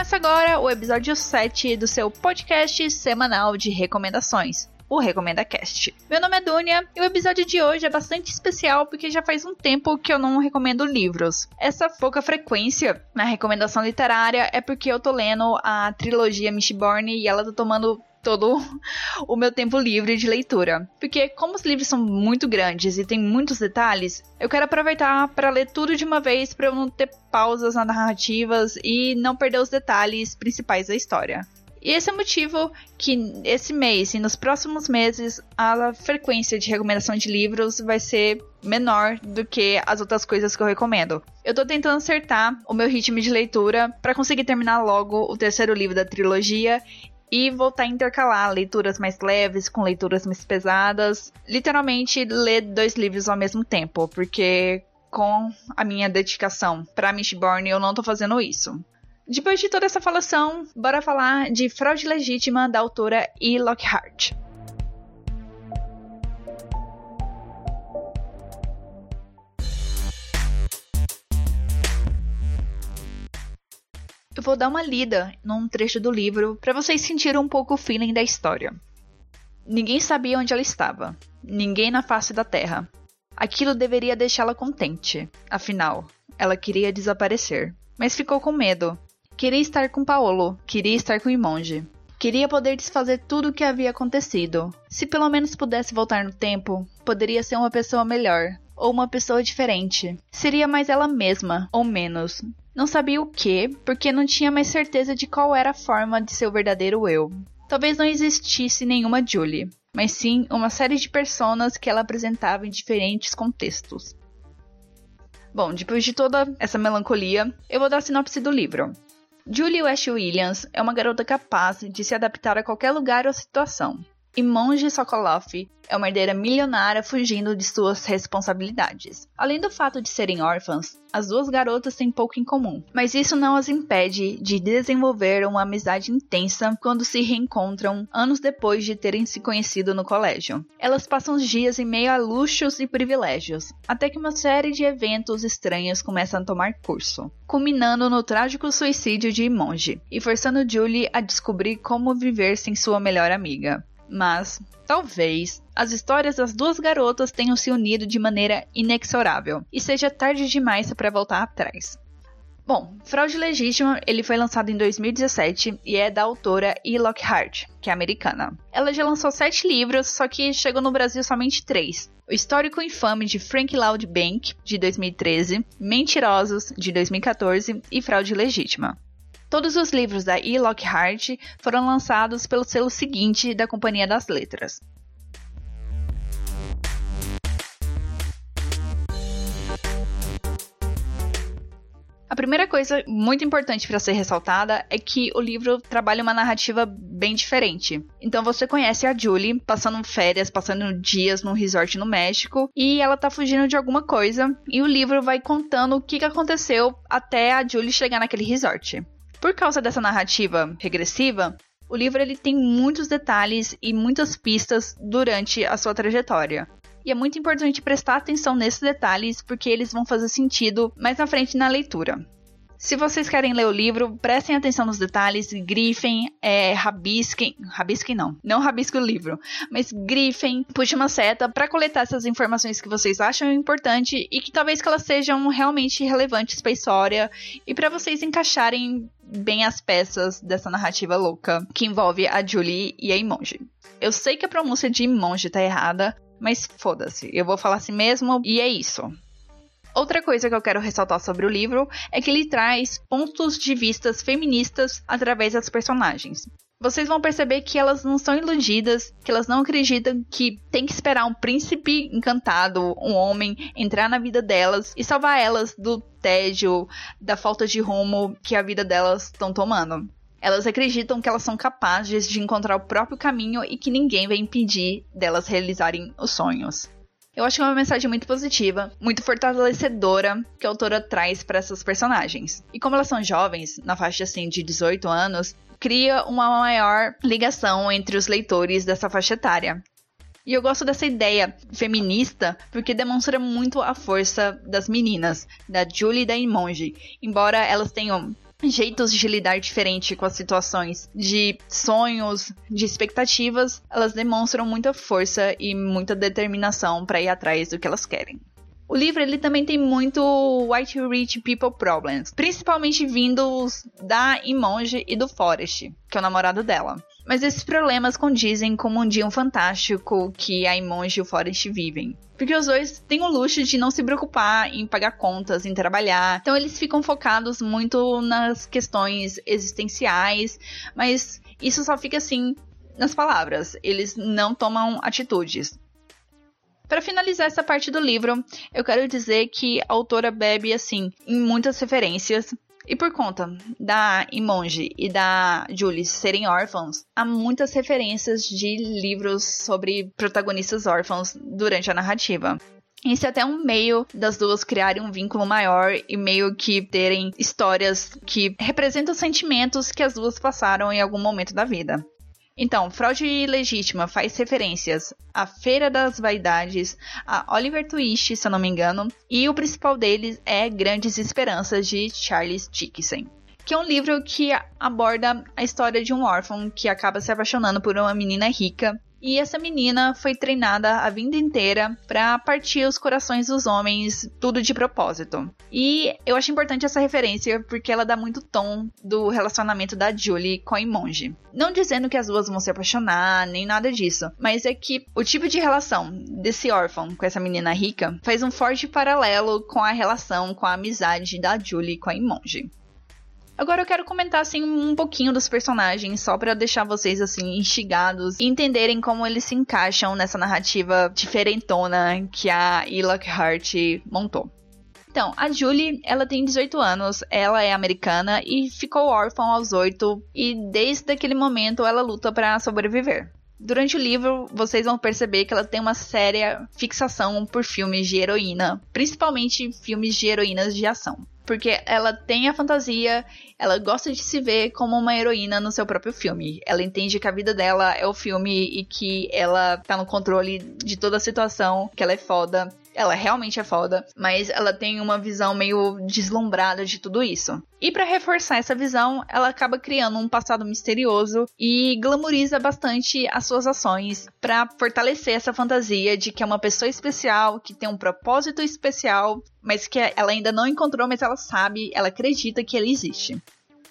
Começa agora o episódio 7 do seu podcast semanal de recomendações, o Recomenda Cast. Meu nome é Dunia e o episódio de hoje é bastante especial porque já faz um tempo que eu não recomendo livros. Essa pouca frequência na recomendação literária é porque eu tô lendo a trilogia Mistborn e ela tá tomando todo o meu tempo livre de leitura. Porque como os livros são muito grandes e tem muitos detalhes, eu quero aproveitar para ler tudo de uma vez para eu não ter pausas nas narrativas e não perder os detalhes principais da história. E esse é o motivo que esse mês e nos próximos meses a frequência de recomendação de livros vai ser menor do que as outras coisas que eu recomendo. Eu tô tentando acertar o meu ritmo de leitura para conseguir terminar logo o terceiro livro da trilogia e voltar a intercalar leituras mais leves com leituras mais pesadas. Literalmente ler dois livros ao mesmo tempo, porque com a minha dedicação para Mistborn eu não tô fazendo isso. Depois de toda essa falação, bora falar de Fraude Legítima da autora E. Lockhart. Eu vou dar uma lida num trecho do livro para vocês sentirem um pouco o feeling da história. Ninguém sabia onde ela estava, ninguém na face da terra. Aquilo deveria deixá-la contente, afinal, ela queria desaparecer. Mas ficou com medo. Queria estar com Paolo, queria estar com Imonge. Queria poder desfazer tudo o que havia acontecido. Se pelo menos pudesse voltar no tempo, poderia ser uma pessoa melhor, ou uma pessoa diferente. Seria mais ela mesma, ou menos. Não sabia o que, porque não tinha mais certeza de qual era a forma de seu verdadeiro eu. Talvez não existisse nenhuma Julie, mas sim uma série de personas que ela apresentava em diferentes contextos. Bom, depois de toda essa melancolia, eu vou dar a sinopse do livro. Julie West Williams é uma garota capaz de se adaptar a qualquer lugar ou situação. E Monge Sokolov é uma herdeira milionária fugindo de suas responsabilidades. Além do fato de serem órfãs, as duas garotas têm pouco em comum, mas isso não as impede de desenvolver uma amizade intensa quando se reencontram anos depois de terem se conhecido no colégio. Elas passam os dias em meio a luxos e privilégios, até que uma série de eventos estranhos começam a tomar curso, culminando no trágico suicídio de Monge e forçando Julie a descobrir como viver sem sua melhor amiga mas talvez as histórias das duas garotas tenham se unido de maneira inexorável e seja tarde demais para voltar atrás. Bom, Fraude Legítima, ele foi lançado em 2017 e é da autora E. Lockhart, que é americana. Ela já lançou sete livros, só que chegou no Brasil somente três. O Histórico Infame de Frank Loud Bank, de 2013, Mentirosos, de 2014 e Fraude Legítima. Todos os livros da E. Lockhart foram lançados pelo selo seguinte da Companhia das Letras. A primeira coisa muito importante para ser ressaltada é que o livro trabalha uma narrativa bem diferente. Então você conhece a Julie passando férias, passando dias num resort no México e ela tá fugindo de alguma coisa e o livro vai contando o que aconteceu até a Julie chegar naquele resort. Por causa dessa narrativa regressiva, o livro ele tem muitos detalhes e muitas pistas durante a sua trajetória. E é muito importante prestar atenção nesses detalhes porque eles vão fazer sentido mais na frente na leitura. Se vocês querem ler o livro, prestem atenção nos detalhes, grifem, é, rabisquem, rabisquem não, não rabisquem o livro, mas grifem, puxe uma seta para coletar essas informações que vocês acham importante e que talvez que elas sejam realmente relevantes para a história e para vocês encaixarem bem as peças dessa narrativa louca que envolve a Julie e a Imonge. Eu sei que a pronúncia de Imonge tá errada, mas foda-se, eu vou falar assim mesmo e é isso. Outra coisa que eu quero ressaltar sobre o livro é que ele traz pontos de vistas feministas através das personagens. Vocês vão perceber que elas não são iludidas, que elas não acreditam que tem que esperar um príncipe encantado, um homem, entrar na vida delas e salvar elas do tédio, da falta de rumo que a vida delas estão tomando. Elas acreditam que elas são capazes de encontrar o próprio caminho e que ninguém vai impedir delas realizarem os sonhos. Eu acho que é uma mensagem muito positiva, muito fortalecedora que a autora traz para essas personagens. E como elas são jovens, na faixa assim de 18 anos, cria uma maior ligação entre os leitores dessa faixa etária. E eu gosto dessa ideia feminista porque demonstra muito a força das meninas, da Julie e da Imonge. Embora elas tenham jeitos de lidar diferente com as situações, de sonhos, de expectativas, elas demonstram muita força e muita determinação para ir atrás do que elas querem. O livro ele também tem muito white rich people problems, principalmente vindos da Imonge e do Forest, que é o namorado dela. Mas esses problemas condizem com o mundinho fantástico que a Imonge e o Forest vivem. Porque os dois têm o luxo de não se preocupar em pagar contas, em trabalhar. Então eles ficam focados muito nas questões existenciais, mas isso só fica assim nas palavras. Eles não tomam atitudes. Para finalizar essa parte do livro, eu quero dizer que a autora bebe assim em muitas referências e por conta da Imonge e da Julie serem órfãos, há muitas referências de livros sobre protagonistas órfãos durante a narrativa. Isso é até um meio das duas criarem um vínculo maior e meio que terem histórias que representam sentimentos que as duas passaram em algum momento da vida. Então, Fraude Legítima faz referências à Feira das Vaidades, a Oliver Twist, se eu não me engano, e o principal deles é Grandes Esperanças de Charles Dickens que é um livro que aborda a história de um órfão que acaba se apaixonando por uma menina rica e essa menina foi treinada a vida inteira para partir os corações dos homens, tudo de propósito. E eu acho importante essa referência porque ela dá muito tom do relacionamento da Julie com a Imonge. Não dizendo que as duas vão se apaixonar, nem nada disso, mas é que o tipo de relação desse órfão com essa menina rica faz um forte paralelo com a relação, com a amizade da Julie com a Imonge. Agora eu quero comentar assim um pouquinho dos personagens, só para deixar vocês assim instigados e entenderem como eles se encaixam nessa narrativa diferentona que a E. Lockhart montou. Então, a Julie, ela tem 18 anos, ela é americana e ficou órfã aos 8 e desde aquele momento ela luta para sobreviver. Durante o livro, vocês vão perceber que ela tem uma séria fixação por filmes de heroína, principalmente filmes de heroínas de ação porque ela tem a fantasia, ela gosta de se ver como uma heroína no seu próprio filme. Ela entende que a vida dela é o filme e que ela tá no controle de toda a situação, que ela é foda ela realmente é foda, mas ela tem uma visão meio deslumbrada de tudo isso. E para reforçar essa visão, ela acaba criando um passado misterioso e glamoriza bastante as suas ações para fortalecer essa fantasia de que é uma pessoa especial, que tem um propósito especial, mas que ela ainda não encontrou, mas ela sabe, ela acredita que ele existe.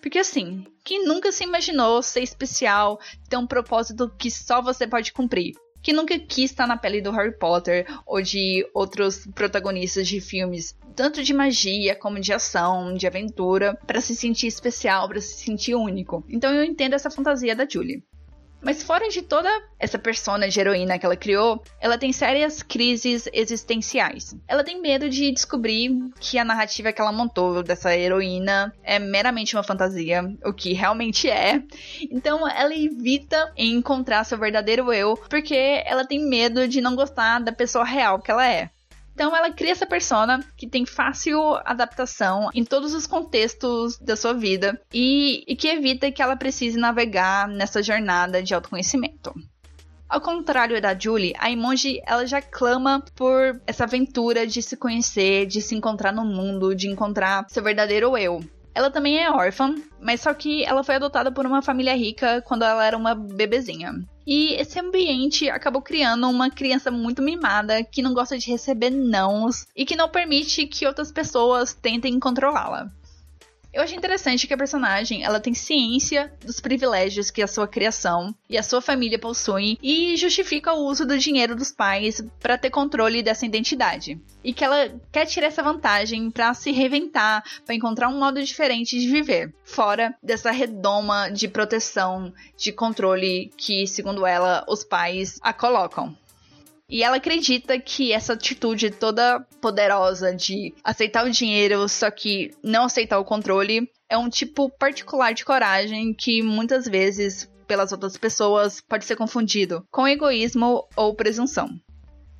Porque assim, quem nunca se imaginou ser especial, ter um propósito que só você pode cumprir? que nunca quis estar na pele do Harry Potter ou de outros protagonistas de filmes, tanto de magia como de ação, de aventura, para se sentir especial, para se sentir único. Então eu entendo essa fantasia da Julie. Mas fora de toda essa persona de heroína que ela criou, ela tem sérias crises existenciais. Ela tem medo de descobrir que a narrativa que ela montou dessa heroína é meramente uma fantasia, o que realmente é. Então ela evita encontrar seu verdadeiro eu, porque ela tem medo de não gostar da pessoa real que ela é. Então ela cria essa persona que tem fácil adaptação em todos os contextos da sua vida e, e que evita que ela precise navegar nessa jornada de autoconhecimento. Ao contrário da Julie, a Imonji ela já clama por essa aventura de se conhecer, de se encontrar no mundo, de encontrar seu verdadeiro eu. Ela também é órfã, mas só que ela foi adotada por uma família rica quando ela era uma bebezinha. E esse ambiente acabou criando uma criança muito mimada que não gosta de receber nãos e que não permite que outras pessoas tentem controlá-la. Eu acho interessante que a personagem ela tem ciência dos privilégios que a sua criação e a sua família possuem e justifica o uso do dinheiro dos pais para ter controle dessa identidade. E que ela quer tirar essa vantagem para se reinventar, para encontrar um modo diferente de viver, fora dessa redoma de proteção, de controle que, segundo ela, os pais a colocam. E ela acredita que essa atitude toda poderosa de aceitar o dinheiro, só que não aceitar o controle, é um tipo particular de coragem que muitas vezes, pelas outras pessoas, pode ser confundido com egoísmo ou presunção.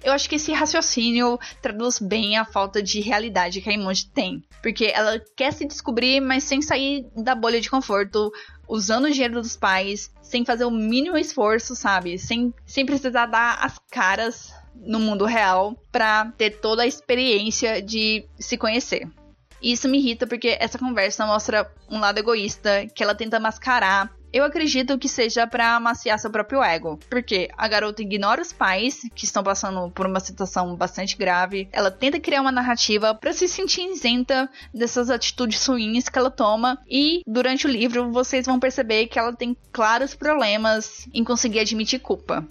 Eu acho que esse raciocínio traduz bem a falta de realidade que a Imonde tem. Porque ela quer se descobrir, mas sem sair da bolha de conforto, usando o dinheiro dos pais, sem fazer o mínimo esforço, sabe? Sem, sem precisar dar as caras no mundo real para ter toda a experiência de se conhecer. E isso me irrita porque essa conversa mostra um lado egoísta que ela tenta mascarar eu acredito que seja para amaciar seu próprio ego, porque a garota ignora os pais que estão passando por uma situação bastante grave. Ela tenta criar uma narrativa para se sentir isenta dessas atitudes ruins que ela toma e durante o livro vocês vão perceber que ela tem claros problemas em conseguir admitir culpa.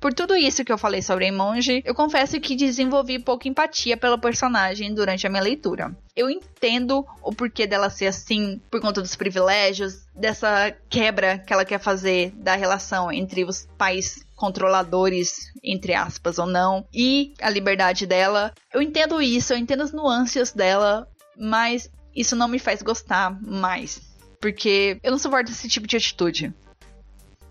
Por tudo isso que eu falei sobre Monge, eu confesso que desenvolvi pouca empatia pela personagem durante a minha leitura. Eu entendo o porquê dela ser assim, por conta dos privilégios, dessa quebra que ela quer fazer da relação entre os pais controladores, entre aspas ou não, e a liberdade dela. Eu entendo isso, eu entendo as nuances dela, mas isso não me faz gostar mais. Porque eu não suporto esse tipo de atitude.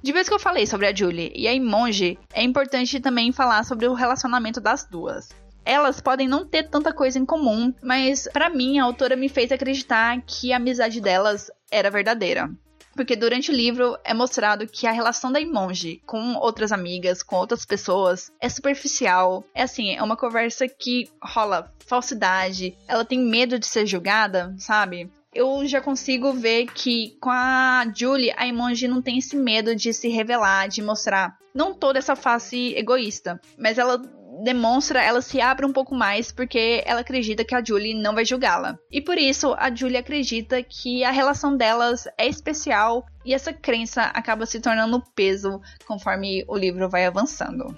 De vez que eu falei sobre a Julie e a Imonge, é importante também falar sobre o relacionamento das duas. Elas podem não ter tanta coisa em comum, mas para mim a autora me fez acreditar que a amizade delas era verdadeira. Porque durante o livro é mostrado que a relação da Imonge com outras amigas, com outras pessoas, é superficial. É assim, é uma conversa que rola falsidade, ela tem medo de ser julgada, sabe? Eu já consigo ver que com a Julie, a Imonji não tem esse medo de se revelar, de mostrar não toda essa face egoísta, mas ela demonstra, ela se abre um pouco mais porque ela acredita que a Julie não vai julgá-la. E por isso a Julie acredita que a relação delas é especial e essa crença acaba se tornando peso conforme o livro vai avançando.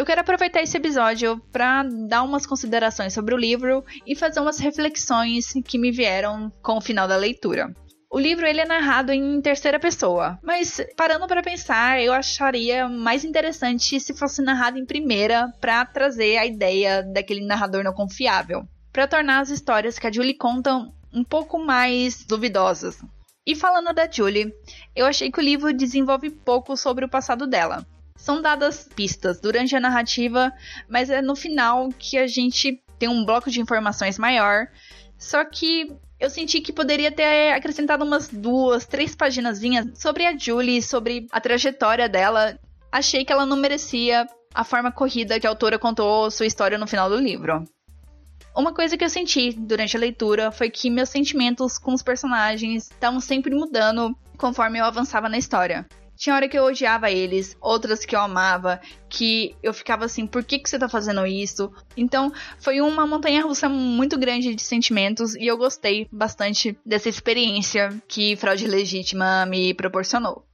Eu quero aproveitar esse episódio para dar umas considerações sobre o livro e fazer umas reflexões que me vieram com o final da leitura. O livro ele é narrado em terceira pessoa, mas parando para pensar, eu acharia mais interessante se fosse narrado em primeira para trazer a ideia daquele narrador não confiável, para tornar as histórias que a Julie conta um pouco mais duvidosas. E falando da Julie, eu achei que o livro desenvolve pouco sobre o passado dela. São dadas pistas durante a narrativa, mas é no final que a gente tem um bloco de informações maior. Só que eu senti que poderia ter acrescentado umas duas, três páginas sobre a Julie, sobre a trajetória dela. Achei que ela não merecia a forma corrida que a autora contou sua história no final do livro. Uma coisa que eu senti durante a leitura foi que meus sentimentos com os personagens estavam sempre mudando conforme eu avançava na história. Tinha hora que eu odiava eles, outras que eu amava, que eu ficava assim, por que, que você tá fazendo isso? Então, foi uma montanha russa muito grande de sentimentos e eu gostei bastante dessa experiência que Fraude Legítima me proporcionou.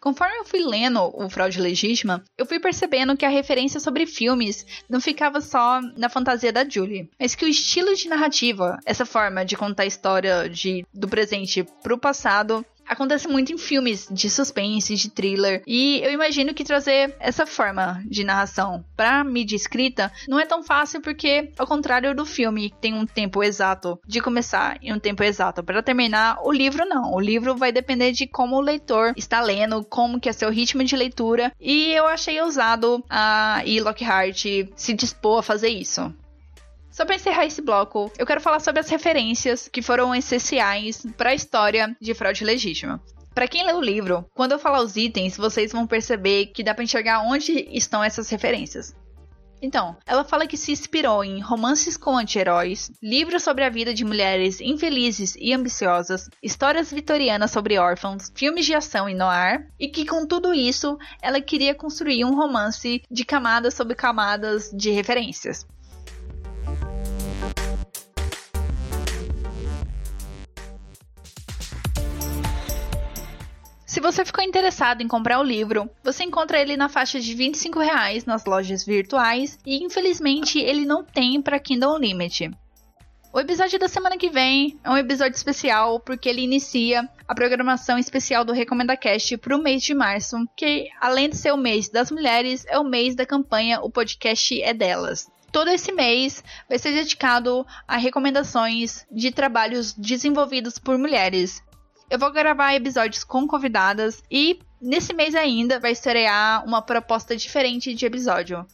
Conforme eu fui lendo o Fraude Legítima, eu fui percebendo que a referência sobre filmes não ficava só na fantasia da Julie, mas que o estilo de narrativa, essa forma de contar a história de, do presente pro passado, acontece muito em filmes de suspense, de thriller, e eu imagino que trazer essa forma de narração para mídia escrita não é tão fácil porque, ao contrário do filme, tem um tempo exato de começar e um tempo exato para terminar, o livro não. O livro vai depender de como o leitor está lendo, como que é seu ritmo de leitura, e eu achei ousado a e Lockhart se dispor a fazer isso. Só para encerrar esse bloco, eu quero falar sobre as referências que foram essenciais para a história de fraude legítima. Para quem lê o livro, quando eu falar os itens, vocês vão perceber que dá para enxergar onde estão essas referências. Então, ela fala que se inspirou em romances com anti-heróis, livros sobre a vida de mulheres infelizes e ambiciosas, histórias vitorianas sobre órfãos, filmes de ação e noir, e que com tudo isso ela queria construir um romance de camadas sobre camadas de referências. Se você ficou interessado em comprar o livro, você encontra ele na faixa de 25 reais nas lojas virtuais e infelizmente ele não tem para Kindle Unlimited. O episódio da semana que vem é um episódio especial porque ele inicia a programação especial do Recomenda Cast para o mês de março, que além de ser o mês das mulheres, é o mês da campanha O Podcast é Delas. Todo esse mês vai ser dedicado a recomendações de trabalhos desenvolvidos por mulheres, eu vou gravar episódios com convidadas e nesse mês ainda vai estrear uma proposta diferente de episódio.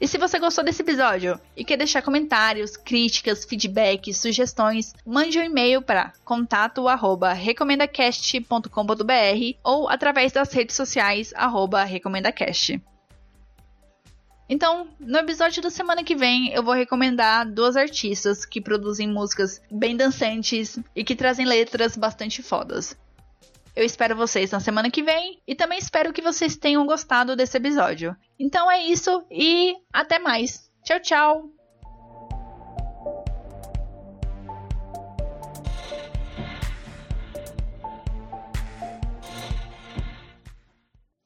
E se você gostou desse episódio e quer deixar comentários, críticas, feedbacks, sugestões, mande um e-mail para contato@recomendacast.com.br ou através das redes sociais @recomendacast. Então, no episódio da semana que vem, eu vou recomendar duas artistas que produzem músicas bem dançantes e que trazem letras bastante fodas. Eu espero vocês na semana que vem e também espero que vocês tenham gostado desse episódio. Então é isso e até mais. Tchau, tchau!